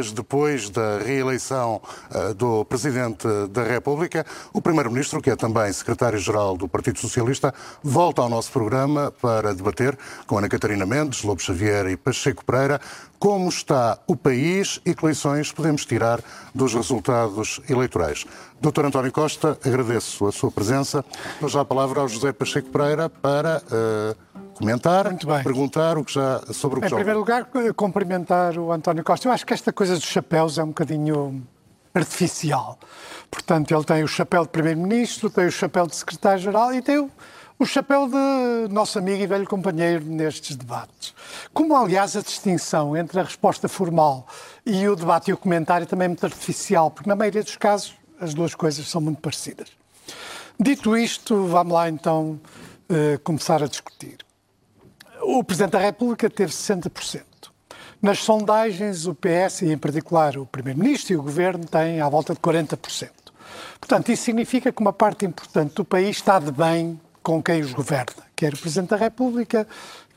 dias depois da reeleição uh, do Presidente da República, o Primeiro-Ministro, que é também Secretário-Geral do Partido Socialista, volta ao nosso programa para debater com Ana Catarina Mendes, Lobo Xavier e Pacheco Pereira como está o país e que lições podemos tirar dos resultados eleitorais. Doutor António Costa, agradeço a sua presença. Dou já a palavra ao José Pacheco Pereira para uh, comentar, perguntar o que já, sobre o que em já... Em primeiro lugar, cumprimentar o António Costa. Eu acho que esta coisa dos chapéus é um bocadinho artificial. Portanto, ele tem o chapéu de Primeiro-Ministro, tem o chapéu de Secretário-Geral e tem o o chapéu de nosso amigo e velho companheiro nestes debates. Como, aliás, a distinção entre a resposta formal e o debate e o comentário também é muito artificial, porque na maioria dos casos as duas coisas são muito parecidas. Dito isto, vamos lá então uh, começar a discutir. O Presidente da República teve 60%. Nas sondagens, o PS, e em particular o Primeiro-Ministro e o Governo, têm à volta de 40%. Portanto, isso significa que uma parte importante do país está de bem com quem os governa, quer o Presidente da República,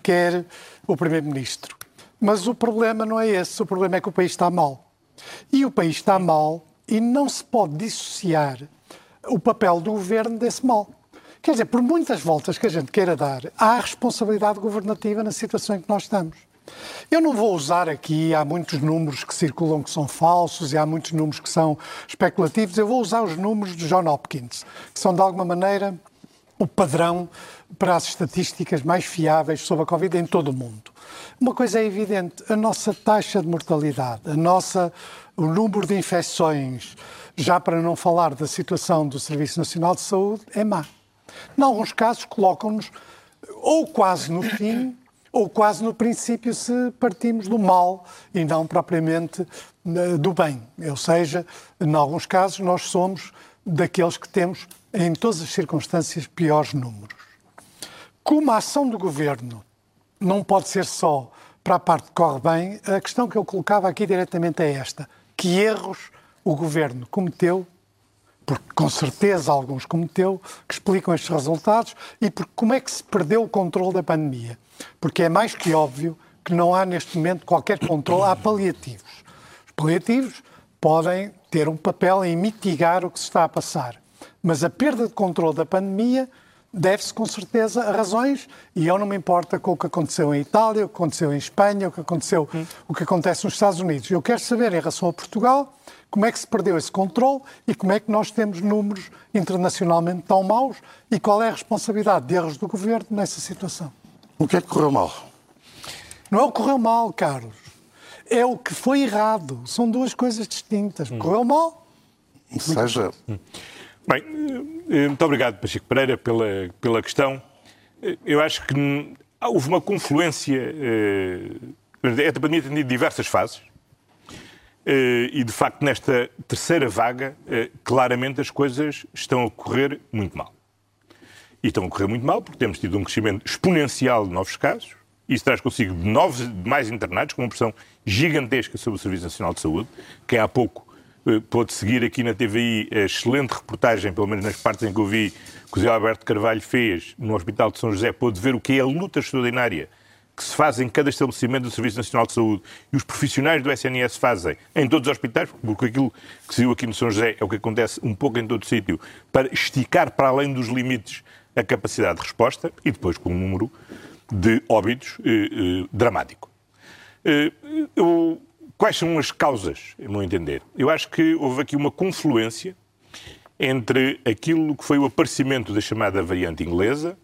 quer o Primeiro-Ministro. Mas o problema não é esse, o problema é que o país está mal. E o país está mal e não se pode dissociar o papel do governo desse mal. Quer dizer, por muitas voltas que a gente queira dar, há responsabilidade governativa na situação em que nós estamos. Eu não vou usar aqui, há muitos números que circulam que são falsos e há muitos números que são especulativos, eu vou usar os números de John Hopkins, que são de alguma maneira o padrão para as estatísticas mais fiáveis sobre a Covid em todo o mundo. Uma coisa é evidente, a nossa taxa de mortalidade, a nossa, o número de infecções, já para não falar da situação do Serviço Nacional de Saúde, é má. Em alguns casos, colocam-nos ou quase no fim ou quase no princípio se partimos do mal e não propriamente eh, do bem. Ou seja, em alguns casos, nós somos daqueles que temos em todas as circunstâncias, piores números. Como a ação do governo não pode ser só para a parte que corre bem, a questão que eu colocava aqui diretamente é esta: que erros o governo cometeu, porque com certeza alguns cometeu, que explicam estes resultados, e porque como é que se perdeu o controle da pandemia? Porque é mais que óbvio que não há neste momento qualquer controle, há paliativos. Os paliativos podem ter um papel em mitigar o que se está a passar. Mas a perda de controle da pandemia deve-se com certeza a razões, e eu não me importa com o que aconteceu em Itália, o que aconteceu em Espanha, o que aconteceu, o que acontece nos Estados Unidos. Eu quero saber em relação a Portugal como é que se perdeu esse controle e como é que nós temos números internacionalmente tão maus e qual é a responsabilidade de erros do governo nessa situação. O que é que correu mal? Não é o que correu mal, Carlos. É o que foi errado. São duas coisas distintas. Hum. Correu mal. Seja. Hum. Bem, muito obrigado, Pacheco Pereira, pela, pela questão. Eu acho que houve uma confluência. A pandemia tem tido diversas fases. E, de facto, nesta terceira vaga, claramente as coisas estão a correr muito mal. E estão a correr muito mal porque temos tido um crescimento exponencial de novos casos. Isso traz consigo novos, mais internados, com uma pressão gigantesca sobre o Serviço Nacional de Saúde, que há pouco eh, pôde seguir aqui na TVI a excelente reportagem, pelo menos nas partes em que eu vi, que o José Alberto Carvalho fez no Hospital de São José, pôde ver o que é a luta extraordinária que se faz em cada estabelecimento do Serviço Nacional de Saúde e os profissionais do SNS fazem em todos os hospitais, porque aquilo que se viu aqui no São José é o que acontece um pouco em todo o sítio, para esticar para além dos limites a capacidade de resposta e depois com um número de óbitos eh, eh, dramático. Eh, eu Quais são as causas, no meu entender? Eu acho que houve aqui uma confluência entre aquilo que foi o aparecimento da chamada variante inglesa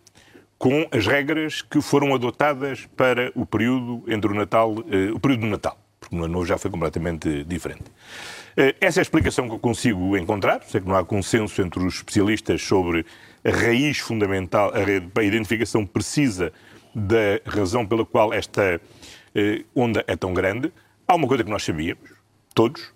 com as regras que foram adotadas para o período entre o Natal, eh, o período do Natal, porque no ano novo já foi completamente diferente. Eh, essa é a explicação que eu consigo encontrar. Sei que não há consenso entre os especialistas sobre a raiz fundamental, a, a identificação precisa da razão pela qual esta eh, onda é tão grande. Há uma coisa que nós sabíamos, todos,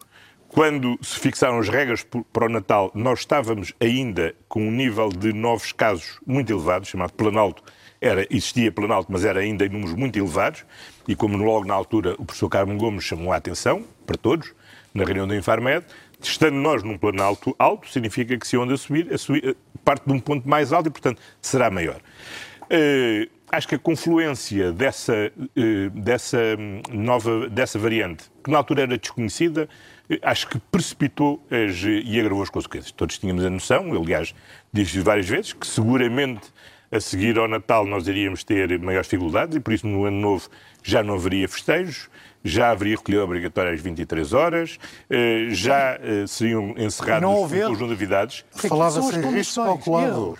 quando se fixaram as regras para o Natal, nós estávamos ainda com um nível de novos casos muito elevado, chamado Planalto. Era, existia Planalto, mas era ainda em números muito elevados, e como logo na altura o professor Carmen Gomes chamou a atenção, para todos, na reunião da Infarmed, estando nós num Planalto alto, significa que se a onda subir, a subir parte de um ponto mais alto e, portanto, será maior. Uh, acho que a confluência dessa, eh, dessa hum, nova dessa variante, que na altura era desconhecida, eh, acho que precipitou as, e agravou as consequências. Todos tínhamos a noção, aliás, disse várias vezes, que seguramente a seguir ao Natal nós iríamos ter maiores dificuldades e por isso no Ano Novo já não haveria festejos, já haveria recolhida obrigatória às 23 horas, já seriam encerrados um conjunto de atividades. Falava-se em risco calculado.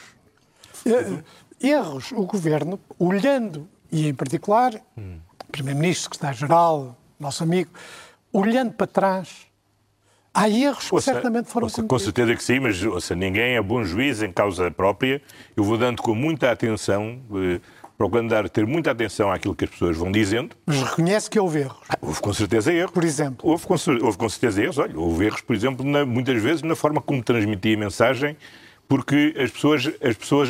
Erros. erros. O Governo, olhando, e em particular, hum. o Primeiro-Ministro, Secretário-Geral, nosso amigo, olhando para trás, Há erros que ouça, certamente foram ouça, Com certeza que sim, mas ouça, ninguém é bom juiz em causa própria. Eu vou dando com muita atenção, eh, procurando dar, ter muita atenção àquilo que as pessoas vão dizendo. Mas reconhece que houve erros? Ah, houve com certeza erros. Por exemplo? Houve com, houve com certeza erros. Olha, houve erros, por exemplo, na, muitas vezes na forma como transmitia a mensagem porque as pessoas, as pessoas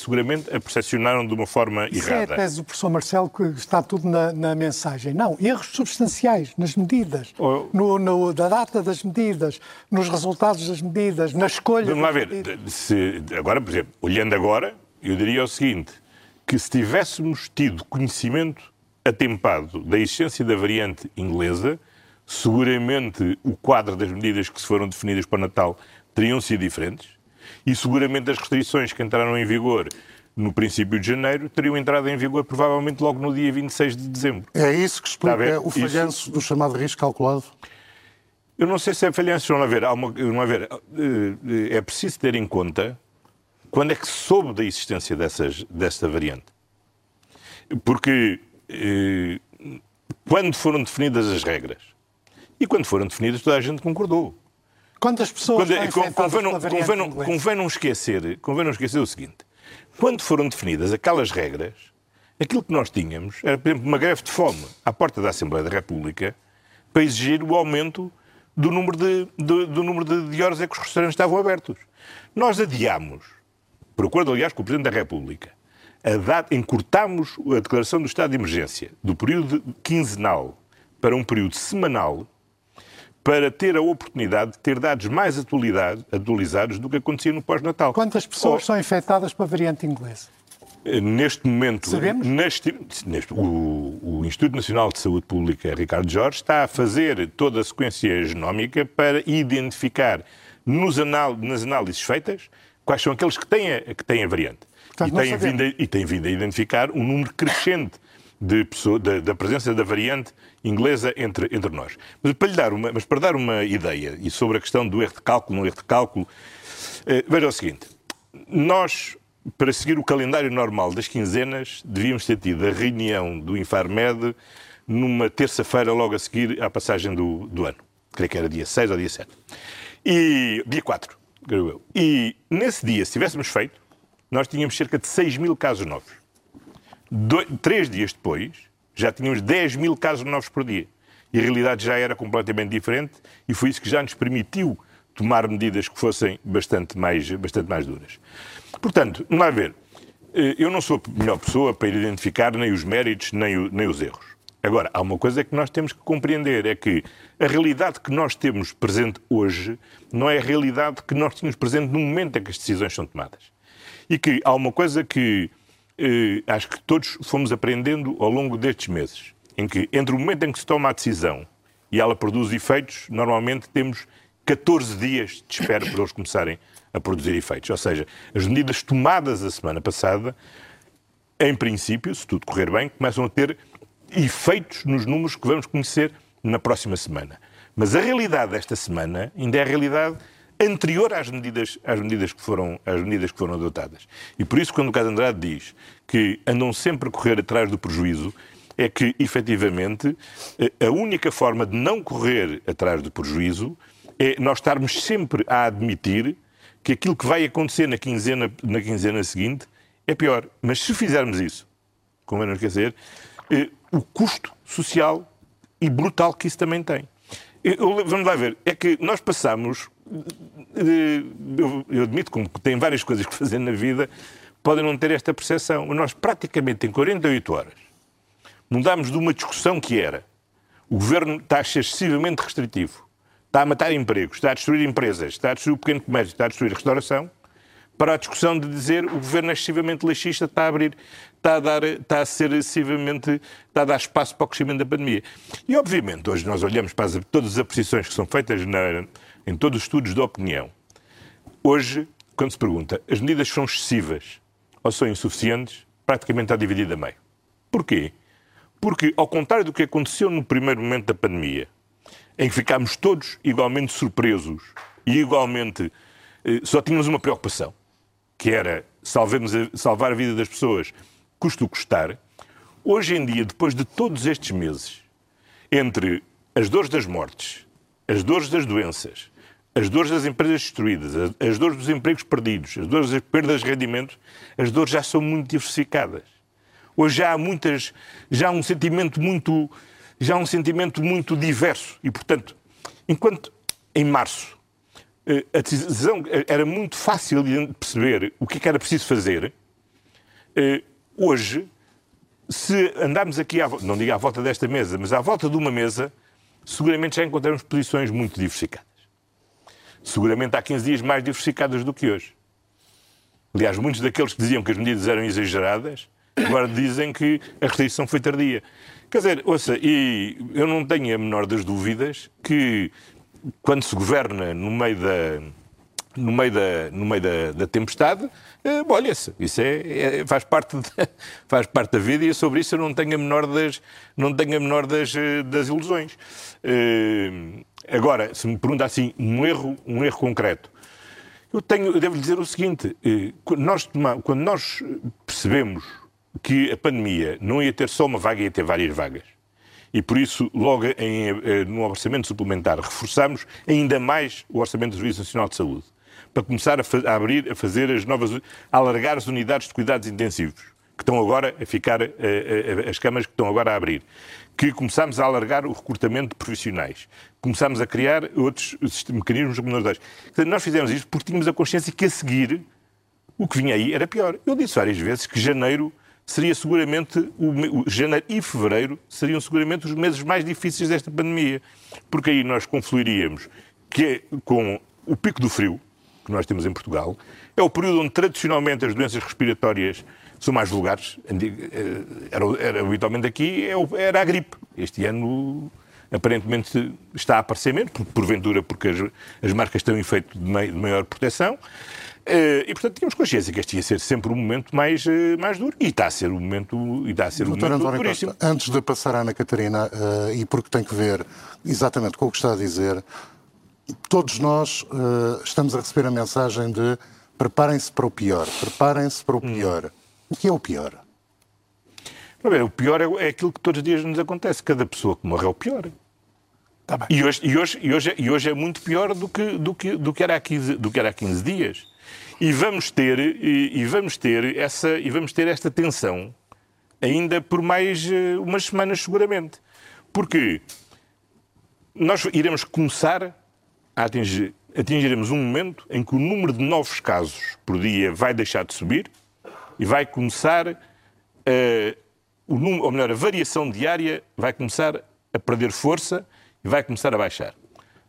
seguramente a percepcionaram de uma forma Isso errada. é a tese do professor Marcelo que está tudo na, na mensagem. Não, erros substanciais nas medidas, oh. no, no, da data das medidas, nos resultados das medidas, na escolha. Vamos lá ver. Se, agora, por exemplo, olhando agora, eu diria o seguinte: que se tivéssemos tido conhecimento atempado da existência da variante inglesa, seguramente o quadro das medidas que se foram definidas para o Natal teriam sido diferentes e seguramente as restrições que entraram em vigor no princípio de janeiro teriam entrado em vigor provavelmente logo no dia 26 de dezembro. É isso que explica o falhanço isso... do chamado risco calculado? Eu não sei se é falhanço ou não haver. Uma, não haver. Eh, é preciso ter em conta quando é que soube da existência dessas, dessa variante. Porque eh, quando foram definidas as regras e quando foram definidas toda a gente concordou. Quantas pessoas Quando, estão convém, não, convém, não, convém, não esquecer, convém não esquecer o seguinte. Quando foram definidas aquelas regras, aquilo que nós tínhamos era, por exemplo, uma greve de fome à porta da Assembleia da República para exigir o aumento do número de, do, do número de, de horas em que os restaurantes estavam abertos. Nós adiámos, por acordo, aliás, com o Presidente da República, a data, encurtámos a declaração do estado de emergência do período quinzenal para um período semanal para ter a oportunidade de ter dados mais atualizados do que acontecia no pós-natal. Quantas pessoas oh, são infectadas pela variante inglesa? Eh, neste momento, Sabemos? Neste, neste, o, o, Instituto Nacional de Saúde Pública, Ricardo Jorge, está a fazer toda a sequência genómica para identificar nos nas análises feitas quais são aqueles que têm a, que têm a variante. Portanto, e, tem vindo a, e tem vindo a identificar um número crescente de pessoa, da, da, presença da variante inglesa entre, entre nós. Mas para, lhe dar uma, mas para dar uma ideia, e sobre a questão do erro de cálculo, no erro de cálculo, eh, veja o seguinte, nós, para seguir o calendário normal das quinzenas, devíamos ter tido a reunião do Infarmed numa terça-feira, logo a seguir à passagem do, do ano. Creio que era dia 6 ou dia 7. E, dia 4, creio eu. E nesse dia, se tivéssemos feito, nós tínhamos cerca de 6 mil casos novos três dias depois, já tínhamos 10 mil casos novos por dia. E a realidade já era completamente diferente e foi isso que já nos permitiu tomar medidas que fossem bastante mais, bastante mais duras. Portanto, vamos lá ver. Eh, eu não sou a melhor pessoa para identificar nem os méritos nem, o, nem os erros. Agora, há uma coisa que nós temos que compreender: é que a realidade que nós temos presente hoje não é a realidade que nós tínhamos presente no momento em que as decisões são tomadas. E que há uma coisa que acho que todos fomos aprendendo ao longo destes meses, em que entre o momento em que se toma a decisão e ela produz efeitos, normalmente temos 14 dias de espera para eles começarem a produzir efeitos. Ou seja, as medidas tomadas a semana passada, em princípio, se tudo correr bem, começam a ter efeitos nos números que vamos conhecer na próxima semana. Mas a realidade desta semana ainda é a realidade anterior às medidas, às medidas, que, foram, às medidas que foram adotadas. E por isso, quando o Caso Andrade diz que andam sempre a correr atrás do prejuízo, é que, efetivamente, a única forma de não correr atrás do prejuízo é nós estarmos sempre a admitir que aquilo que vai acontecer na quinzena, na quinzena seguinte é pior. Mas se fizermos isso, como é não esquecer, eh, o custo social e brutal que isso também tem. Eu, vamos lá ver, é que nós passamos eu, eu admito que tem várias coisas que fazer na vida, podem não ter esta percepção. Nós praticamente em 48 horas mudámos de uma discussão que era o governo está excessivamente restritivo, está a matar empregos, está a destruir empresas, está a destruir o pequeno comércio, está a destruir a restauração, para a discussão de dizer o governo é excessivamente laxista, está a abrir, está a, dar, está a ser excessivamente, está a dar espaço para o crescimento da pandemia. E, obviamente, hoje nós olhamos para as, todas as apreciações que são feitas na, em todos os estudos de opinião. Hoje, quando se pergunta, as medidas são excessivas ou são insuficientes, praticamente está dividida a meio. Porquê? Porque, ao contrário do que aconteceu no primeiro momento da pandemia, em que ficámos todos igualmente surpresos e igualmente eh, só tínhamos uma preocupação, que era salvar a vida das pessoas, custo custar. Hoje em dia, depois de todos estes meses, entre as dores das mortes, as dores das doenças, as dores das empresas destruídas, as dores dos empregos perdidos, as dores das perdas de rendimentos, as dores já são muito diversificadas. Hoje já há muitas, já há um sentimento muito, já um sentimento muito diverso e, portanto, enquanto em março a decisão era muito fácil de perceber o que, é era preciso fazer, eh, hoje, se andarmos aqui, à, não digo à volta desta mesa, mas à volta de uma mesa, seguramente já encontramos posições muito diversificadas. Seguramente há 15 dias mais diversificadas do que hoje. Aliás, muitos daqueles que diziam que as medidas eram exageradas, agora dizem que a restrição foi tardia. Quer dizer, ouça, e eu não tenho a menor das dúvidas que quando se governa no meio da, no meio da, no meio da, da tempestade, eh, molha-se. Isso é, é, faz, parte de, faz parte da vida e sobre isso eu não tenho a menor das, não tenho a menor das, eh, das ilusões. Eh, agora, se me pergunta assim, um erro, um erro concreto, eu, tenho, eu devo dizer o seguinte: quando nós, quando nós percebemos que a pandemia não ia ter só uma vaga, ia ter várias vagas e por isso, logo em, eh, no orçamento suplementar, reforçamos ainda mais o orçamento do Serviço Nacional de Saúde, para começar a, a, abrir, a fazer as novas, a alargar as unidades de cuidados intensivos, que estão agora a ficar, a, a, as câmaras que estão agora a abrir, que começámos a alargar o recrutamento de profissionais, começámos a criar outros mecanismos reguladores. Nós fizemos isto porque tínhamos a consciência que a seguir o que vinha aí era pior. Eu disse várias vezes que janeiro seria seguramente, o, o, janeiro e fevereiro seriam seguramente os meses mais difíceis desta pandemia, porque aí nós confluiríamos que é com o pico do frio, que nós temos em Portugal, é o período onde tradicionalmente as doenças respiratórias são mais vulgares. Eh, era, era habitualmente aqui, é era a gripe. Este ano aparentemente está a aparecer menos, porventura porque as, as marcas têm um efeito de, maior proteção. Eh, e, portanto, tínhamos consciência que este ia ser sempre um momento mais, eh, mais duro. E está a ser um momento, e está a ser Doutor um momento António Costa, antes de passar à Ana Catarina, uh, e porque tem que ver exatamente com o que está a dizer, todos nós uh, estamos a receber a mensagem de preparem-se para o pior, preparem-se para o pior. Hum. O que é o pior? O pior é, é aquilo que todos os dias nos acontece. Cada pessoa que morre é o pior. Tá e, hoje, e, hoje, e, hoje, é, e hoje é muito pior do que, do que, do que, era, há 15, do que era há 15 dias. E vamos ter, e, e, vamos ter essa, e vamos ter esta tensão ainda por mais uh, umas semanas, seguramente. Porque nós iremos começar a atingir, atingiremos um momento em que o número de novos casos por dia vai deixar de subir e vai começar a. O número, ou melhor, a variação diária vai começar a perder força e vai começar a baixar.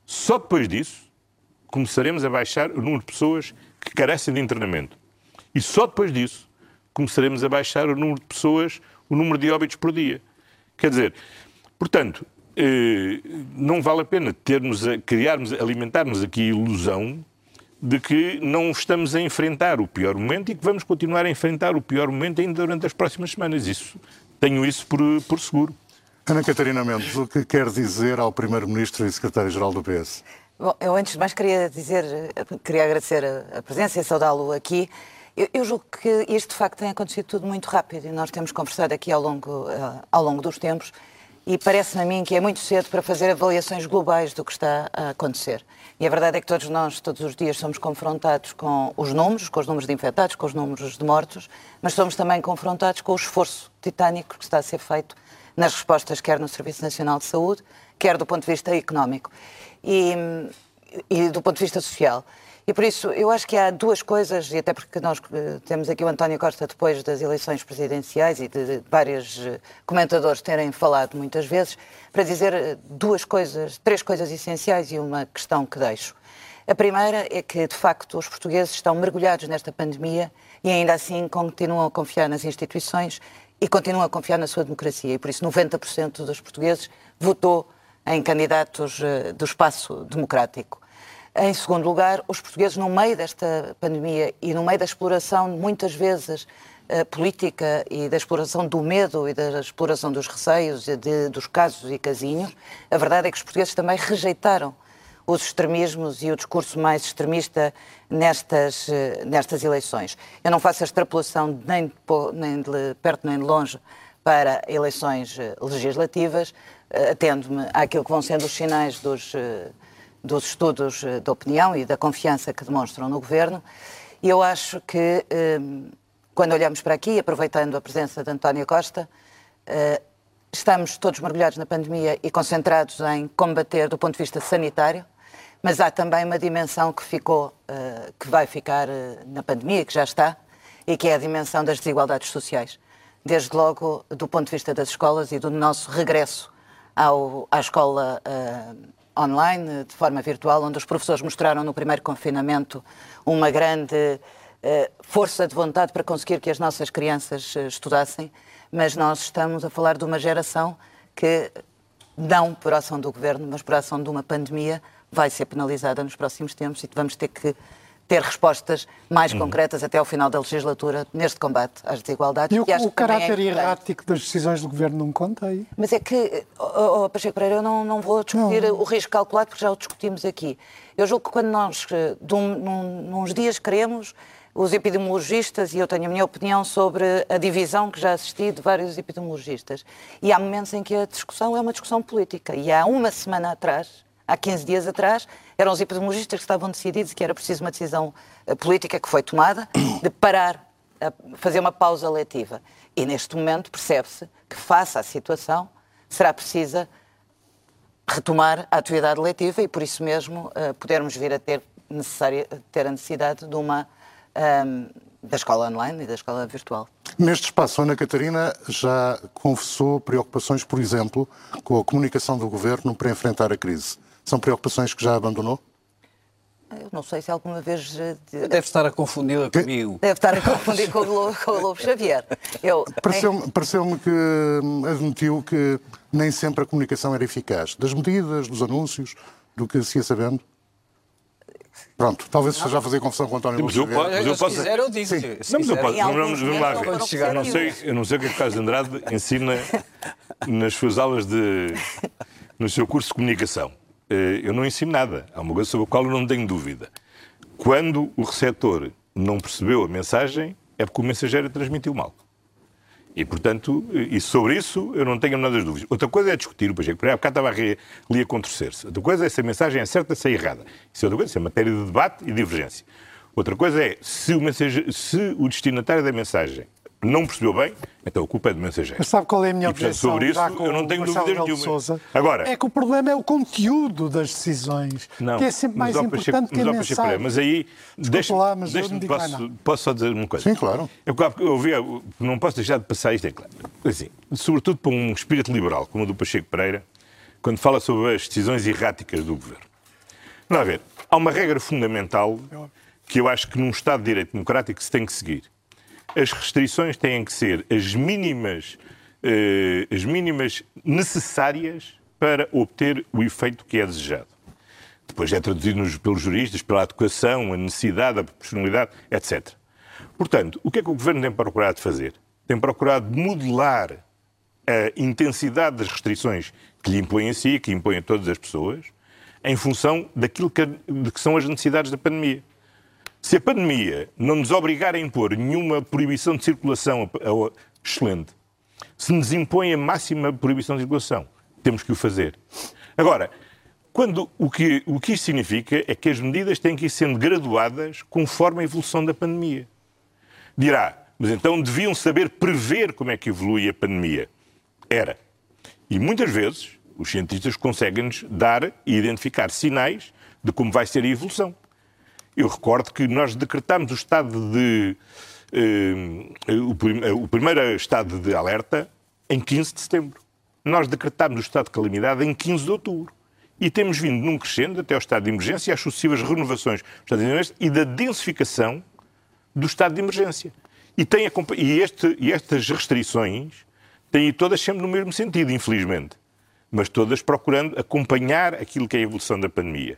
Só depois disso começaremos a baixar o número de pessoas que carecem de internamento. E só depois disso começaremos a baixar o número de pessoas, o número de óbitos por dia. Quer dizer, portanto, eh, não vale a pena termos a, criarmos, alimentarmos aqui a ilusão de que não estamos a enfrentar o pior momento e que vamos continuar a enfrentar o pior momento ainda durante as próximas semanas. Isso, tenho isso por, por seguro. Ana Catarina Mendes, o que quer dizer ao Primeiro-Ministro e Secretário-Geral do PS? Bom, eu antes de mais queria dizer, queria agradecer a, presença e saudá-lo aqui. Eu, eu, julgo que isto de facto tem acontecido tudo muito rápido e nós temos conversado aqui ao longo, uh, ao longo dos tempos e parece-me a mim que é muito cedo para fazer avaliações globais do que está a acontecer. E a verdade é que todos nós, todos os dias, somos confrontados com os números, com os números de infectados, com os números de mortos, mas somos também confrontados com o esforço titânico que está a ser feito nas respostas, quer no Serviço Nacional de Saúde, quer do ponto de vista económico e, e do ponto de vista social. E por isso, eu acho que há duas coisas, e até porque nós eh, temos aqui o António Costa depois das eleições presidenciais e de, de vários eh, comentadores terem falado muitas vezes, para dizer eh, duas coisas, três coisas essenciais e uma questão que deixo. A primeira é que, de facto, os portugueses estão mergulhados nesta pandemia e ainda assim continuam a confiar nas instituições e continuam a confiar na sua democracia. E por isso 90% dos portugueses votou em candidatos do espaço democrático. Em segundo lugar, os portugueses, no meio desta pandemia e no meio da exploração, muitas vezes, uh, política e da exploração do medo e da exploração dos receios, de, dos casos e casinhos, a verdade é que os portugueses também rejeitaram os extremismos e o discurso mais extremista nestas, eh, nestas eleições. Eu não faço a extrapolação nem de, nem de perto nem de longe para eleições eh, legislativas, eh, atendo-me àquilo que vão sendo os sinais dos, dos estudos de opinião e da confiança que demonstram no governo. E eu acho que, quando olhamos para aqui, aproveitando a presença de António Costa, estamos todos mergulhados na pandemia e concentrados em combater do ponto de vista sanitário mas há também uma dimensão que ficou, que vai ficar na pandemia, que já está, e que é a dimensão das desigualdades sociais. Desde logo do ponto de vista das escolas e do nosso regresso ao, à escola uh, online, de forma virtual, onde os professores mostraram no primeiro confinamento uma grande força de vontade para conseguir que as nossas crianças estudassem, mas nós estamos a falar de uma geração que, não por ação do governo, mas por ação de uma pandemia, vai ser penalizada nos próximos tempos e vamos ter que ter respostas mais uhum. concretas até ao final da legislatura neste combate às desigualdades. E o, o caráter é errático das decisões do Governo não conta aí? Mas é que, oh, oh, Pacheco Pereira, eu não, não vou discutir não. o risco calculado porque já o discutimos aqui. Eu julgo que quando nós, eh, um, num, nos dias, queremos os epidemiologistas, e eu tenho a minha opinião sobre a divisão que já assisti de vários epidemiologistas, e há momentos em que a discussão é uma discussão política. E há uma semana atrás, há 15 dias atrás, eram os epidemiologistas que estavam decididos que era preciso uma decisão eh, política que foi tomada de parar, fazer uma pausa letiva. E neste momento percebe-se que, face à situação, será precisa retomar a atividade letiva e, por isso mesmo, uh, podermos vir a ter, necessária, ter a necessidade de uma, um, ehm, da escola online e da escola virtual. Neste espaço, Ana Catarina já confessou preocupações, por exemplo, com a comunicação do governo para enfrentar a crise. São preocupações que já abandonou? Eu não sei se alguma vez. Eh, Deve estar a confundi-la comigo. Deve estar a confundir com o Lobo, com o Lobo Xavier. Pareceu-me pareceu que hum, admitiu que nem sempre a comunicação era eficaz. Das medidas, dos anúncios, do que se ia sabendo. Pronto, talvez esteja a fazer confusão com o António Mas eu, posso, mas eu posso... Se quiser, eu digo. Sim. Não, mas eu posso. Não, não, não, não, sei, eu não sei o que é que Carlos Andrade ensina nas suas aulas de. no seu curso de comunicação. Eh, eu não ensino nada. Há uma coisa sobre a qual eu não tenho dúvida. Quando o receptor não percebeu a mensagem, é porque o mensageiro transmitiu mal. E, portanto, e sobre isso eu não tenho nada de dúvidas. Outra coisa é discutir, o Pacheco Pereira, estava ali a contorcer-se. Outra coisa é se a mensagem é certa, se é errada. Isso é outra coisa, isso é matéria de debate e divergência. Outra coisa é se o, mensageiro, se o destinatário da mensagem não percebeu bem, então a culpa é do mensageiro. Mas sabe qual é a minha e, portanto, objeção? Sobre isso, eu não tenho dúvidas nenhuma. Sousa, Agora, é que o problema é o conteúdo das decisões, não, que é sempre mais importante que a mensagem. Mas aí, deixa-me, deixa posso, posso só dizer uma coisa? Sim, claro. Eu, eu ouvi, não posso deixar de passar isto, é claro. Assim, sobretudo para um espírito liberal, como o do Pacheco Pereira, quando fala sobre as decisões erráticas do governo. Não a ver, há uma regra fundamental que eu acho que num Estado de Direito Democrático se tem que seguir as restrições têm que ser as mínimas, eh, as mínimas necessárias para obter o efeito que é desejado. Depois é traduzido nos, pelos juristas pela adequação, a necessidade, a proporcionalidade, etc. Portanto, o que é que o Governo tem procurado fazer? Tem procurado modelar a intensidade das restrições que lhe impõem a si, que impõem a todas as pessoas, em função daquilo que, que são as necessidades da pandemia. Se a pandemia não nos obrigar a impor nenhuma proibição de circulação, excelente. Se nos impõe a máxima proibição de circulação, temos que o fazer. Agora, quando, o, que, o que isto significa é que as medidas têm que ir sendo graduadas conforme a evolução da pandemia. Dirá, mas então deviam saber prever como é que evolui a pandemia. Era. E muitas vezes os cientistas conseguem-nos dar e identificar sinais de como vai ser a evolução. Eu recordo que nós decretámos o estado de. Eh, o, eh, o primeiro estado de alerta em 15 de setembro. Nós decretámos o estado de calamidade em 15 de outubro. E temos vindo num crescendo até ao estado de emergência e às sucessivas renovações do estado de emergência e da densificação do estado de emergência. E, tem, e, este, e estas restrições têm todas sempre no mesmo sentido, infelizmente. Mas todas procurando acompanhar aquilo que é a evolução da pandemia.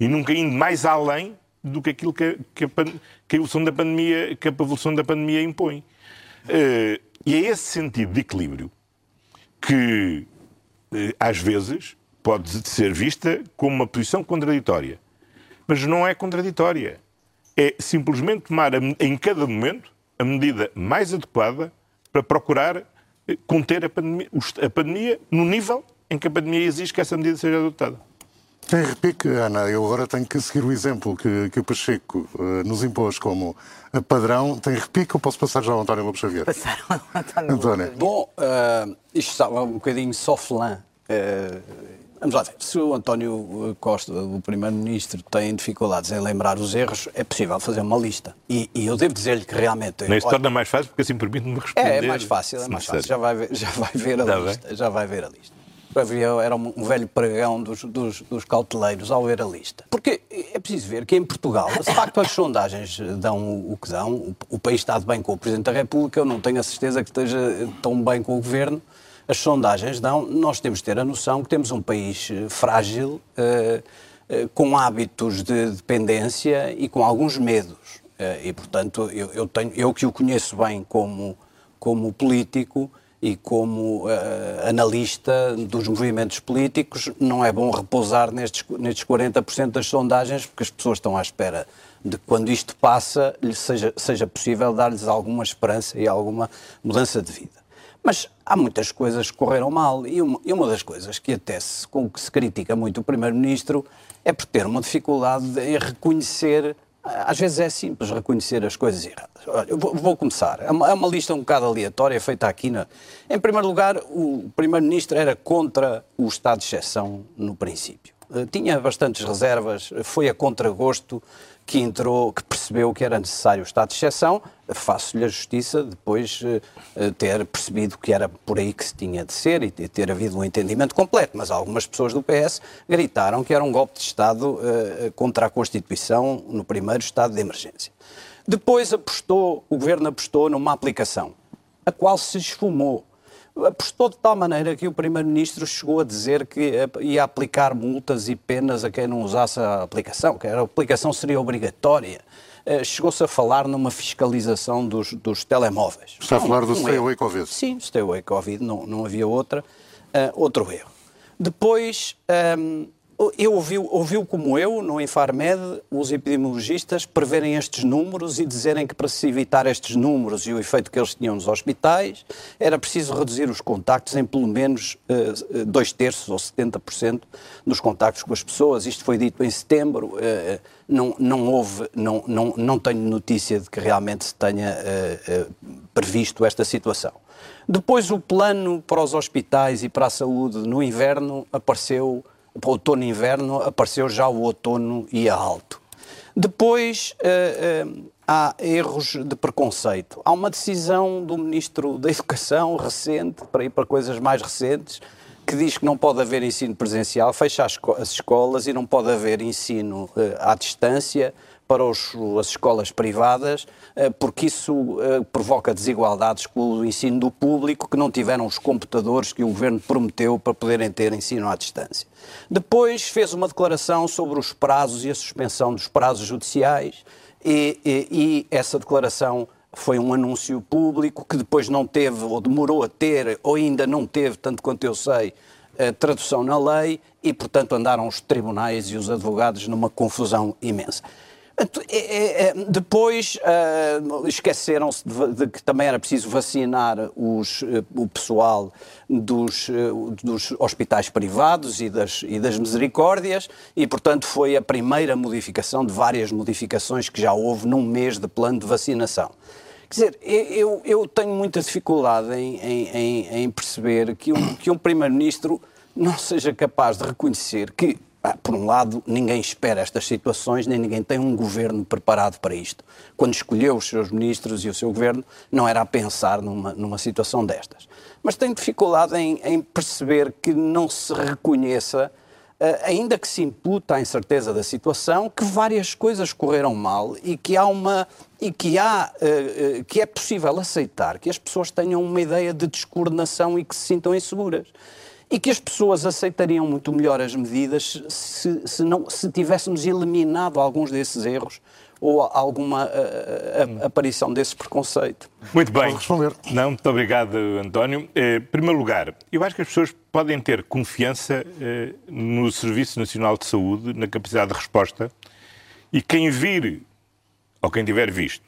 E nunca indo mais além do que aquilo que a, que a, que a evolução, da pandemia, que a evolução da pandemia impõe. Uh, e é esse sentido de equilíbrio que, uh, às vezes, pode ser vista como uma posição contraditória. Mas não é contraditória. É simplesmente tomar em cada momento a medida mais adequada para procurar eh, conter a pandemia, a pandemia no nível em que a pandemia exige que essa medida seja adotada. Tem repique, Ana. Eu agora tenho que seguir o exemplo que, que o Pacheco uh, nos impôs como padrão. Tem repique ou posso passar já ao António Lopes Xavier? Passaram ao António, António. Bom, uh, isto estava um bocadinho soft Uh, Vamos lá ver. Se o António Costa, o Primeiro-Ministro, tem dificuldades em lembrar os erros, é possível fazer uma lista. E, e eu devo dizer-lhe que realmente. Mas se torna mais fácil porque assim permite-me responder. É, é mais fácil, é mais fácil. Já vai ver, já vai ver a lista. Bem. Já vai ver a lista. Havia, era um velho pregão dos, dos, dos, cauteleiros ao ver a lista. Porque é preciso ver que em Portugal, de facto, as sondagens dão o que dão. O, o país está de bem com o Presidente da República, eu não tenho a certeza que esteja tão bem com o Governo as sondagens dão, nós temos de ter a noção que temos um país eh, frágil, uh, uh, com hábitos de dependência e com alguns medos. E, portanto, eu, eu, tenho, eu que o conheço bem como, como político e como analista dos movimentos políticos, não é bom repousar nestes, nestes 40% das sondagens, porque as pessoas estão à espera de que quando isto passa, seja, seja possível dar-lhes alguma esperança e alguma mudança de vida. Mas há muitas coisas que correram mal e uma, e uma das coisas que até se, com que se critica muito o Primeiro-Ministro é por ter uma dificuldade em reconhecer às vezes é simples reconhecer as coisas erradas. Olha, vou, vou começar. É uma, é uma, lista um bocado aleatória feita aqui. Na... Em primeiro lugar, o Primeiro-Ministro era contra o estado de exceção no princípio. Eh, tinha bastantes reservas, foi a contragosto que entrou, que percebeu que era necessário o estado de exceção, faço-lhe a justiça depois uh, ter percebido que era por aí que se tinha de ser e ter havido um entendimento completo. Mas algumas pessoas do PS gritaram que era um golpe de Estado uh, contra a Constituição no primeiro estado de emergência. Depois apostou, o governo apostou numa aplicação, a qual se esfumou apostou de tal maneira que o Primeiro-Ministro chegou a dizer que ia aplicar multas e penas a quem não usasse a aplicação, que a aplicação seria obrigatória. Eh, chegou-se a falar numa fiscalização dos, dos telemóveis. Está a falar do um Stay Away Covid? Sim, Stay Away Covid, não, não havia outra. Uh, outro erro. Depois, um, ehm, eu ouviu, ouviu como eu, no Infarmed, os epidemiologistas preverem estes números e dizerem que para se evitar estes números e o efeito que eles tinham nos hospitais, era preciso reduzir os contactos em pelo menos uh, dois terços ou 70% dos contactos com as pessoas. Isto foi dito em setembro. Uh, não, não houve, não, não, não tenho notícia de que realmente se tenha uh, previsto esta situação. Depois, o plano para os hospitais e para a saúde no inverno apareceu para outono e inverno, apareceu já o outono e a alto. Depois uh, uh, há erros de preconceito. Há uma decisão do Ministro da Educação recente, para ir para coisas mais recentes, que diz que não pode haver ensino presencial, fecha as, escolas e não pode haver ensino uh, à distância para os, as escolas privadas, eh, porque isso eh, provoca desigualdades com o ensino do público, que não tiveram os computadores que o governo prometeu para poderem ter ensino à distância. Depois fez uma declaração sobre os prazos e a suspensão dos prazos judiciais, e, e, e essa declaração foi um anúncio público que depois não teve, ou demorou a ter, ou ainda não teve, tanto quanto eu sei, tradução na lei e, portanto, andaram os tribunais e os advogados numa confusão imensa. É, é, é, depois uh, esqueceram-se de, de, que também era preciso vacinar os, uh, o pessoal dos, uh, dos hospitais privados e das, e das misericórdias e, portanto, foi a primeira modificação de várias modificações que já houve num mês de plano de vacinação. Quer dizer, eu, eu tenho muita dificuldade em, em, em perceber que um, que um Primeiro-Ministro não seja capaz de reconhecer que por um lado, ninguém espera estas situações, nem ninguém tem um governo preparado para isto. Quando escolheu os seus ministros e o seu governo, não era a pensar numa, numa situação destas. Mas tem dificuldade em, em perceber que não se reconheça ainda que se imputa a incerteza da situação, que várias coisas correram mal e que há uma e que há que é possível aceitar que as pessoas tenham uma ideia de descoordenação e que se sintam inseguras e que as pessoas aceitariam muito melhor as medidas se, se, não, se tivéssemos eliminado alguns desses erros ou alguma uh, uh, aparição desse preconceito. Muito bem. Pode responder. Não, muito obrigado, António. Eh, em primeiro lugar, eu acho que as pessoas podem ter confiança eh, no Serviço Nacional de Saúde, na capacidade de resposta, e quem vir, ou quem tiver visto,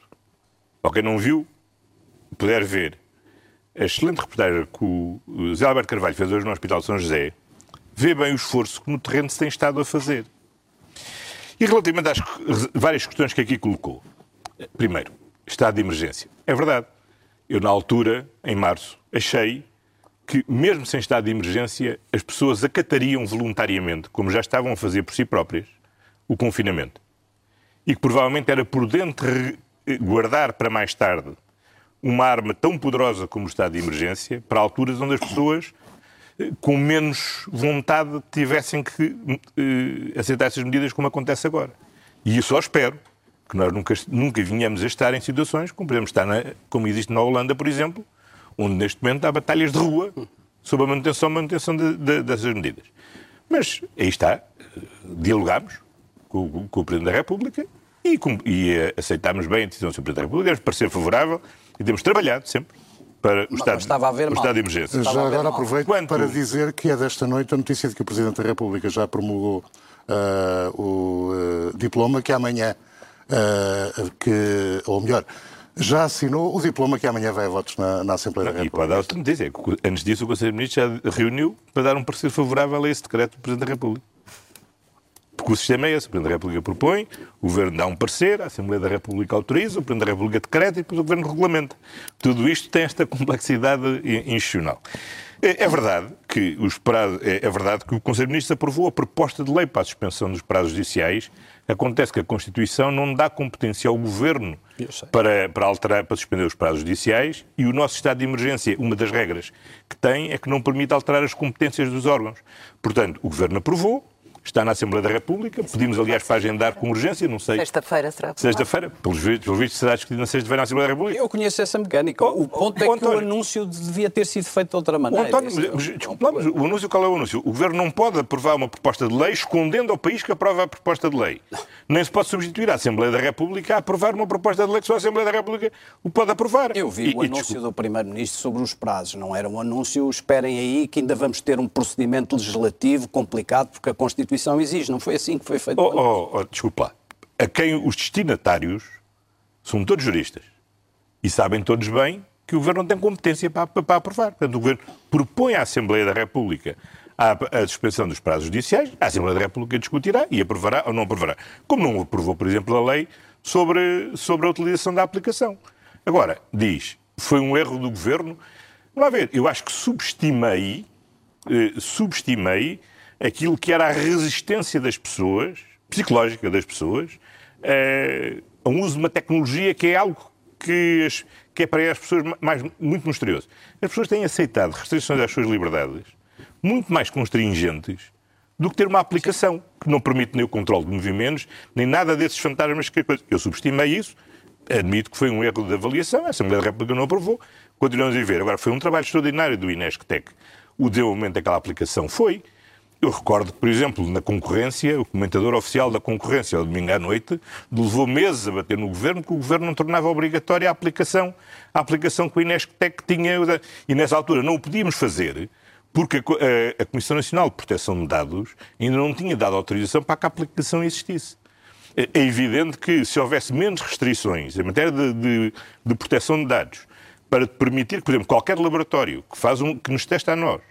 ou quem não viu, puder ver a excelente reportagem que o Zé Alberto Carvalho fez hoje no Hospital de São José, vê bem o esforço que no terreno se tem estado a fazer. E relativamente às várias questões que aqui colocou. Primeiro, estado de emergência. É verdade. Eu, na altura, em março, achei que, mesmo sem estado de emergência, as pessoas acatariam voluntariamente, como já estavam a fazer por si próprias, o confinamento. E que provavelmente era prudente guardar para mais tarde uma arma tão poderosa como o estado de emergência para alturas onde as pessoas eh, com menos vontade tivessem que uh, aceitar essas medidas como acontece agora. E eu só espero que nós nunca, nunca vinhamos a estar em situações como podemos estar, na, como existe na Holanda, por exemplo, onde neste momento há batalhas de rua sobre a manutenção, manutenção de, de, dessas medidas. Mas aí está, eh, dialogamos com, com o Presidente da República e, com, e aceitámos bem a decisão do Sr. Presidente da República, deve parecer favorável e temos trabalhado sempre para o estado, estava a ver o estado de emergência. Já agora aproveito Quanto... para dizer que é desta noite a notícia de que o Presidente da República já promulgou uh, o uh, diploma que amanhã, uh, que, ou melhor, já assinou o diploma que amanhã vai a votos na, na Assembleia Não, da República. E pode dar outra notícia. Antes disso, o Conselho de Ministros já reuniu para dar um parecer favorável a esse decreto do Presidente da República. Porque o sistema é esse. O Presidente da República propõe, o Governo dá um parecer, a Assembleia da República autoriza, o Presidente da República decreta e depois o Governo regulamenta. Tudo isto tem esta complexidade institucional. É, é verdade que os prazos, é, é, verdade que o Conselho de Ministros aprovou a proposta de lei para a suspensão dos prazos judiciais. Acontece que a Constituição não dá competência ao Governo para, para alterar, para suspender os prazos judiciais e o nosso estado de emergência, uma das regras que tem é que não permite alterar as competências dos órgãos. Portanto, o Governo aprovou, está na Assembleia da República. Pedimos, aliás, para agendar com urgência, não sei. Sexta-feira será. Sexta-feira, pelos vistos, será discutido na sexta-feira na Assembleia da República. Eu conheço essa mecânica. O ponto é que o anúncio devia ter sido feito de outra maneira. O António, desculpe lá, mas o anúncio, qual é o anúncio? O Governo não pode aprovar uma proposta de lei escondendo ao país que aprova a proposta de lei. Nem se pode substituir a Assembleia da República a aprovar uma proposta de lei que só a Assembleia da República o pode aprovar. Eu vi e, o anúncio do Primeiro-Ministro sobre os prazos. Não era um anúncio, esperem aí que ainda vamos ter um procedimento legislativo complicado porque a Constituição exige. Não foi assim que foi feito. Oh, oh, oh, desculpa lá. A quem os destinatários são todos juristas e sabem todos bem que o Governo não tem competência para, para, para aprovar. Portanto, o Governo propõe à Assembleia da República a, a, suspensão dos prazos judiciais, a Assembleia da República discutirá e aprovará ou não aprovará. Como não aprovou, por exemplo, a lei sobre, sobre a utilização da aplicação. Agora, diz, foi um erro do Governo. Vamos ver, eu acho que subestimei, eh, subestimei aquilo que era a resistência das pessoas, psicológica das pessoas, eh, a um uso de uma tecnologia que é algo que, que é para as pessoas mais, muito misterioso. As pessoas têm aceitado restrições às suas liberdades muito mais constringentes do que ter uma aplicação que não permite nem o controle de movimentos, nem nada desses fantasmas que eu subestimei isso, admito que foi um erro de avaliação, a Assembleia da República não aprovou, continuamos a ver. Agora, foi um trabalho extraordinário do Inesctec. O desenvolvimento daquela aplicação foi, eu recordo que, por exemplo, na concorrência, o comentador oficial da concorrência, ao domingo à noite, levou meses a bater no governo que o governo não tornava obrigatória a aplicação, a aplicação que o Inesctec tinha, e nessa altura não o podíamos fazer, porque a, Comissão Nacional de Proteção de Dados ainda não tinha dado autorização para que a aplicação existisse. É, é evidente que se houvesse menos restrições em matéria de, de, de proteção de dados, para permitir por exemplo, qualquer laboratório que, faz um, que nos testa a nós,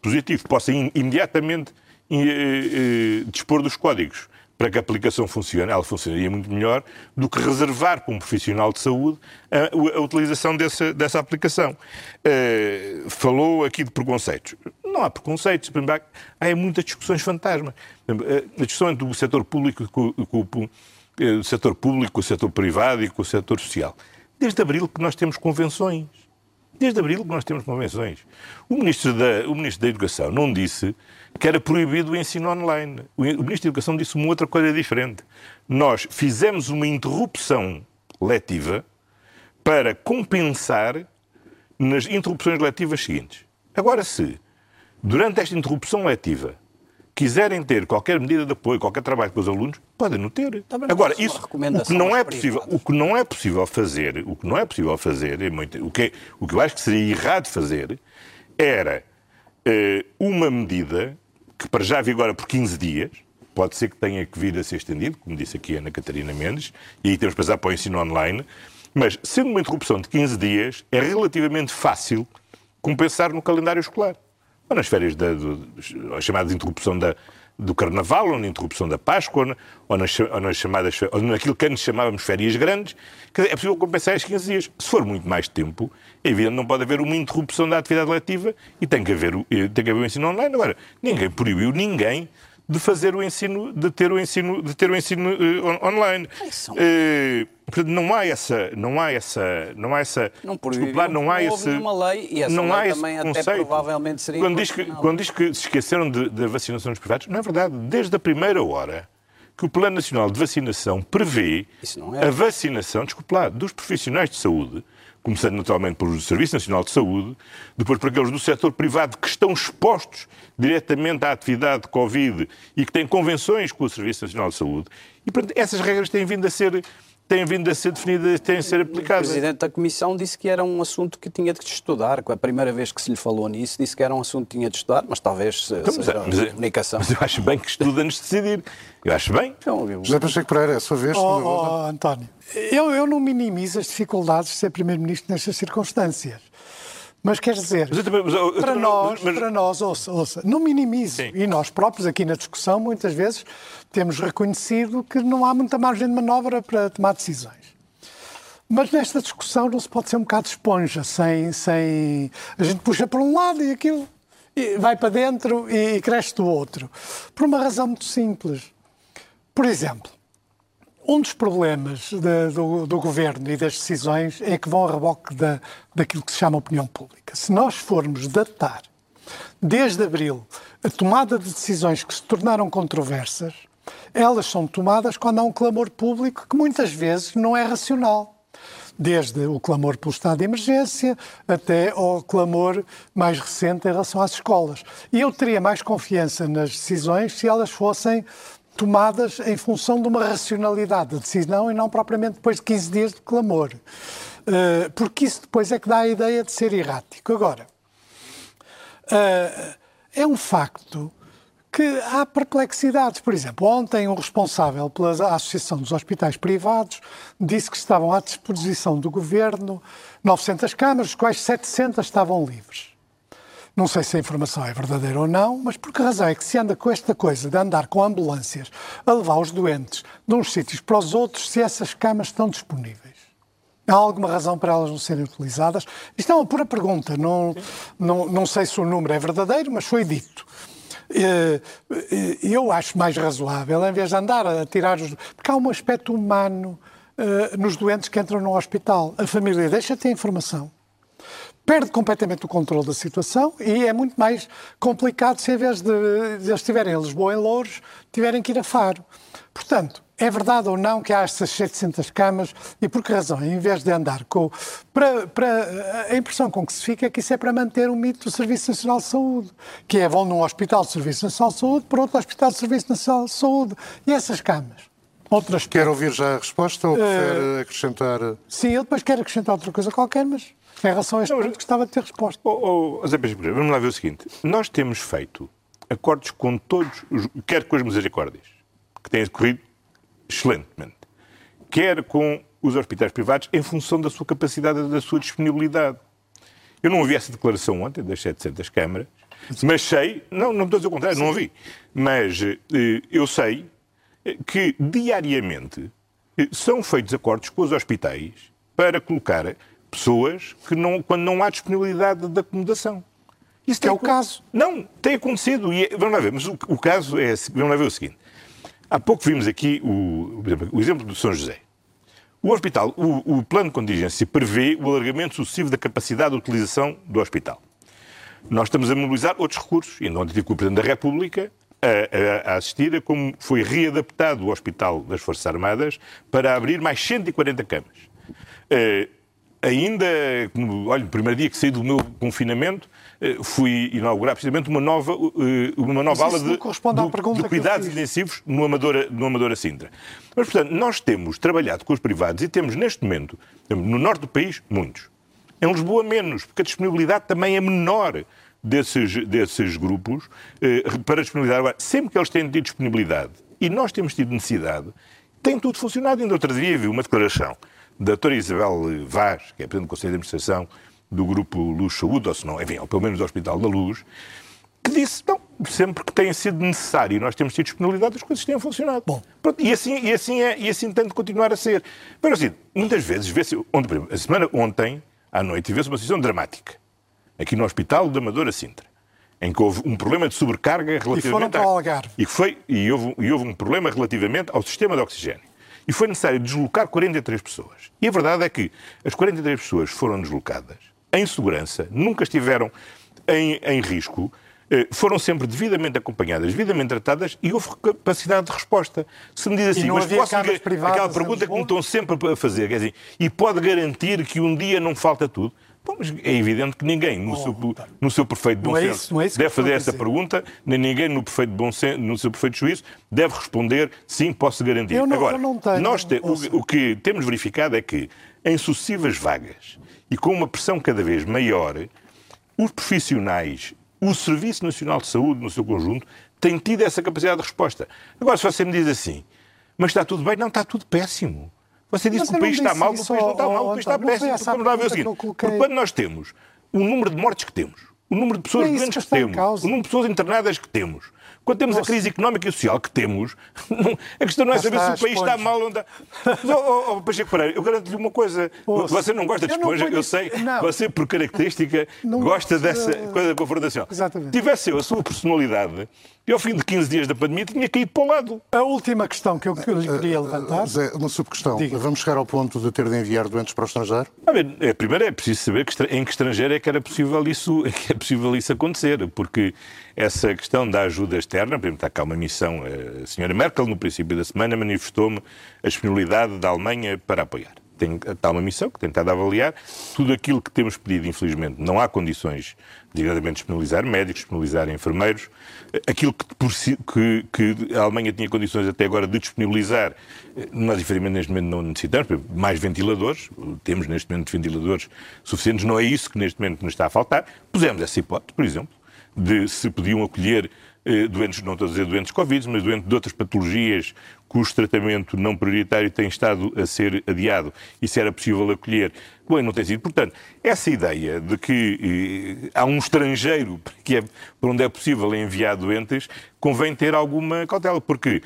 positivo, possa imediatamente eh, eh, dispor dos códigos para que a aplicação funcione, ela funcionaria muito melhor do que reservar para um profissional de saúde a, a utilização dessa, dessa aplicação. Uh, falou aqui de preconceitos. Não há preconceitos. Há muitas discussões fantasmas. A discussão entre o setor público com, com, o setor público, o setor privado e com o setor social. Desde abril que nós temos convenções Desde abril nós temos convenções. O Ministro da, o Ministro da Educação não disse que era proibido o ensino online. O Ministro da Educação disse uma outra coisa diferente. Nós fizemos uma interrupção letiva para compensar nas interrupções letivas seguintes. Agora, se durante esta interrupção letiva quiserem ter qualquer medida de apoio, qualquer trabalho com os alunos, podem não ter. Agora, isso, o que não é possível, o que não é possível fazer, o que não é possível fazer, é muito, o, que, é, o que eu acho que seria errado fazer, era uh, uma medida que para já vigora por 15 dias, pode ser que tenha que vir a ser estendido, como disse aqui a Ana Catarina Mendes, e aí temos que passar para o ensino online, mas sendo uma interrupção de 15 dias, é relativamente fácil compensar no calendário escolar ou nas férias da do, chamada interrupção da, do Carnaval, ou na interrupção da Páscoa, ou nas, ou nas chamadas, ou naquilo que antes chamávamos férias grandes, é possível compensar estes 15 dias. Se for muito mais tempo, é evidente não pode haver uma interrupção da atividade letiva e tem que haver, tem que haver o ensino online. Agora, ninguém proibiu ninguém de fazer o ensino, de ter o ensino, de ter o ensino uh, online. Uh, portanto, não há essa, não há essa, não há essa, não desculpa, não há esse, lei e essa não lei há também esse até conceito. provavelmente seria quando diz que quando diz que se esqueceram da vacinação dos privados, não é verdade. Desde a primeira hora que o Plano Nacional de Vacinação prevê é. a vacinação, desculpe lá, dos profissionais de saúde começando naturalmente pelo Serviço Nacional de Saúde, depois por aqueles do setor privado que estão expostos diretamente à atividade de Covid e que têm convenções com o Serviço Nacional de Saúde. E, portanto, essas regras têm vindo a ser têm vindo a ser definidas, têm a ser aplicadas. O Presidente da Comissão disse que era um assunto que tinha de estudar. A primeira vez que se lhe falou nisso, disse que era um assunto que tinha de estudar, mas talvez então, seja mas, mas, comunicação. Mas eu acho bem que estuda antes de decidir. Eu acho bem. Então, eu... José Pacheco Pereira, é a sua vez. Oh, oh, António, eu, eu não minimizo as dificuldades de ser Primeiro-Ministro nestas circunstâncias. Mas quer dizer, mas também, mas, eu, para, nós, mas... para nós, ouça, ouça, não minimize. E nós próprios aqui na discussão, muitas vezes, temos reconhecido que não há muita margem de manobra para tomar decisões. Mas nesta discussão não se pode ser um bocado esponja, sem, sem... A gente puxa para um lado e aquilo vai para dentro e cresce do outro. Por uma razão muito simples. Por exemplo, um dos problemas de, do, do, governo e das decisões é que vão a reboque da, daquilo que se chama opinião pública. Se nós formos datar, desde abril, a tomada de decisões que se tornaram controversas, elas são tomadas quando há um clamor público que muitas vezes não é racional desde o clamor pelo estado de emergência até ao clamor mais recente em relação às escolas. E eu teria mais confiança nas decisões se elas fossem tomadas em função de uma racionalidade de decisão e não propriamente depois de 15 dias de clamor. Uh, porque isso depois é que dá a ideia de ser errático. Agora, uh, é um facto que há perplexidades. Por exemplo, ontem um responsável pela Associação dos Hospitais Privados disse que estavam à disposição do governo 900 câmaras, dos quais 700 estavam livres. Não sei se a informação é verdadeira ou não, mas por que razão é que se anda com esta coisa de andar com ambulâncias a levar os doentes de uns sítios para os outros se essas camas estão disponíveis? Há alguma razão para elas não serem utilizadas? Isto é uma pura pergunta. Não, não, não sei se o número é verdadeiro, mas foi dito. Eh, eh, eu acho mais razoável, em vez de andar a tirar os. Porque há um aspecto humano uh, nos doentes que entram no hospital. A família deixa de ter informação, perde completamente o controle da situação e é muito mais complicado se, em vez de, de eles estiverem em Lisboa, em Louros, tiverem que ir a Faro. Portanto, é verdade ou não que há estas 700 camas e por que razão? Em vez de andar com. Para, para, a impressão com que se fica é que isso é para manter o mito do Serviço Nacional de Saúde, que é vão num hospital de Serviço Nacional de Saúde para outro hospital de Serviço Nacional de Saúde. E essas camas? Outras... Quer ouvir já a resposta ou uh, acrescentar? Sim, eu depois quero acrescentar outra coisa qualquer, mas em relação a este não, ponto gostava de ter resposta. Oh, oh, Zé vamos lá ver o seguinte. Nós temos feito acordos com todos, quer com as misericórdias, que têm decorrido excelentemente, quer com os hospitais privados, em função da sua capacidade e da sua disponibilidade. Eu não ouvi essa declaração ontem das 700 câmaras, mas sei, não, não estou a dizer o contrário, Sim. não ouvi, mas eh, eu sei que diariamente eh, são feitos acordos com os hospitais para colocar pessoas que não, quando não há disponibilidade de acomodação. Isso é o caso. Não, tem acontecido. E, é, vamos lá ver, mas o, o caso é, vamos lá ver o seguinte. Há pouco vimos aqui o, o exemplo do São José. O hospital, o, o plano de contingência prevê o alargamento sucessivo da capacidade de utilização do hospital. Nós estamos a mobilizar outros recursos, ainda ontem tive com o Presidente da República a, a, a, assistir a como foi readaptado o Hospital das Forças Armadas para abrir mais 140 camas. Uh, ainda, olha, no primeiro dia que saí do meu confinamento, uh, fui inaugurar precisamente uma nova, uh, uma nova ala de, do, de cuidados intensivos no Amadora, no Amadora Sintra. Mas, portanto, nós temos trabalhado com os privados e temos, neste momento, no norte do país, muitos. Em Lisboa, menos, porque a disponibilidade também é menor desses, desses grupos eh, para disponibilidade. Agora, sempre que eles têm tido disponibilidade e nós temos tido necessidade, tem tudo funcionado. Ainda outro dia vi uma declaração da doutora Isabel Vaz, que é Presidente do Conselho de Administração do Grupo Luz Saúde, ou se não, enfim, ou pelo menos do Hospital da Luz, que disse, não, sempre que tenha sido necessário e nós temos tido disponibilidade, as coisas têm funcionado. Bom. Pronto, e, assim, e, assim é, e assim tem de continuar a ser. Mas assim, muitas vezes, vê-se, a semana ontem, à noite, vê-se uma situação dramática aqui no Hospital da Amadora Sintra, em que houve um problema de sobrecarga relativamente... E foram para o Algarve. E, foi, e, houve, e houve um problema relativamente ao sistema de oxigênio. E foi necessário deslocar 43 pessoas. E a verdade é que as 43 pessoas foram deslocadas em segurança, nunca estiveram em, em risco, eh, foram sempre devidamente acompanhadas, devidamente tratadas e houve capacidade de resposta. Se me diz assim, mas posso aquela pergunta que me estão sempre a fazer, quer dizer, e pode garantir que um dia não falta tudo? Bom, mas é evidente que ninguém, no, seu, tá. no seu perfeito bom é senso, é deve fazer essa pergunta, nem ninguém no, perfeito bom senso, no seu perfeito juízo deve responder sim, posso garantir. Eu não, Agora, eu não tenho, nós te, o, o que temos verificado é que, em sucessivas vagas e com uma pressão cada vez maior, os profissionais, o Serviço Nacional de Saúde, no seu conjunto, têm tido essa capacidade de resposta. Agora, se você me diz assim, mas está tudo bem, não, está tudo péssimo. Você disse que o país está mal, o país não está mal, o país está péssimo. Vamos lá ver o seguinte. Porque quando nós temos o número de mortes que temos, o número de pessoas doentes que temos, o número de pessoas internadas que temos, quando temos Nossa. a crise económica e social que temos, a questão não é saber se o país está mal ou não está. oh, oh, Pacheco Pereira, eu garanto-lhe uma coisa. Você não gosta de esponja, eu, eu sei. Não. Você, por característica, não, gosta dessa coisa da confrontação. Exatamente. Tivesse eu a sua personalidade, e ao fim de 15 dias da pandemia tinha caído para o lado. A última questão que eu, que eu lhe queria levantar. Zé, uma subquestão. Vamos chegar ao ponto de ter de enviar doentes para o estrangeiro? A ver, é, primeiro é preciso saber que, em que estrangeiro é que era possível isso, é que é possível isso acontecer, porque essa questão da ajuda externa, por exemplo, está cá uma missão, a senhora Merkel, no princípio da semana, manifestou-me a disponibilidade da Alemanha para apoiar. Tem, está uma missão que tem estado a avaliar tudo aquilo que temos pedido, infelizmente. Não há condições de disponibilizar médicos, disponibilizar enfermeiros. Aquilo que, que, que, a Alemanha tinha condições até agora de disponibilizar, nós, infelizmente, neste momento não necessitamos. Mais ventiladores, temos neste momento ventiladores suficientes, não é isso que neste momento nos está a faltar. Pusemos essa hipótese, por exemplo, de se podiam acolher eh, doentes, não estou a dizer doentes Covid, mas doentes de outras patologias cujo tratamento não prioritário tem estado a ser adiado. E se era possível acolher, bem, não tem sido. Portanto, essa ideia de que eh, há um estrangeiro que é, por onde é possível enviar doentes, convém ter alguma cautela, porque,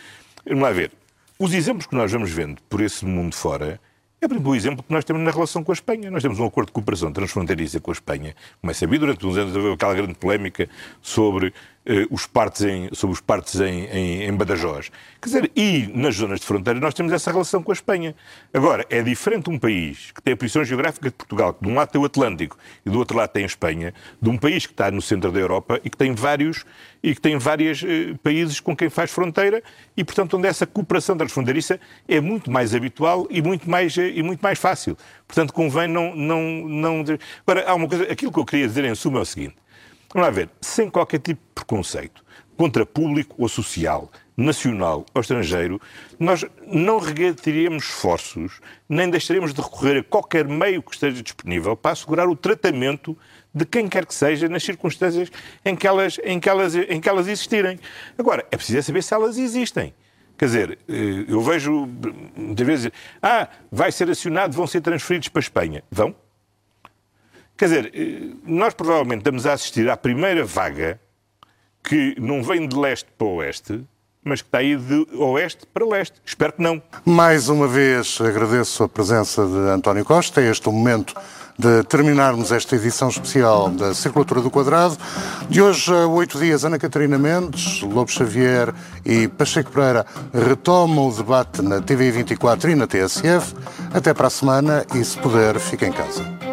vamos lá ver, os exemplos que nós vamos vendo por esse mundo fora é, por exemplo, o exemplo que nós temos na relação com a Espanha. Nós temos um acordo de cooperação transfronteiriça com a Espanha. Como é sabido, durante uns anos houve aquela grande polémica sobre os partes, em, sobre os partes em, em, em, Badajoz. Quer dizer, e nas zonas de fronteira nós temos essa relação com a Espanha. Agora, é diferente um país que tem a posição geográfica de Portugal, que de um lado tem o Atlântico e do outro lado tem a Espanha, de um país que está no centro da Europa e que tem vários e que tem vários eh, países com quem faz fronteira e, portanto, onde essa cooperação transfronteiriça é muito mais habitual e muito mais, eh, e muito mais fácil. Portanto, convém não, não, não... Agora, há uma coisa, aquilo que eu queria dizer em suma é o seguinte. Vamos lá ver, sem qualquer tipo de preconceito contra público ou social, nacional ou estrangeiro, nós não regateríamos esforços, nem deixaremos de recorrer a qualquer meio que esteja disponível para assegurar o tratamento de quem quer que seja nas circunstâncias em que elas, em que elas, em que elas existirem. Agora, é preciso saber se elas existem. Quer dizer, eh, eu vejo muitas vezes, ah, vai ser acionado, vão ser transferidos para a Espanha. Vão? Quer dizer, eh, nós provavelmente estamos a assistir à primeira vaga que não vem de leste para oeste, mas que está aí de oeste para leste. Espero que não. Mais uma vez agradeço a presença de António Costa. Este é o momento de terminarmos esta edição especial da Circulatura do Quadrado. De hoje a oito dias, Ana Catarina Mendes, Lobo Xavier e Pacheco Pereira retomam o debate na TV24 e na TSF. Até para a semana e, se puder, fique em casa.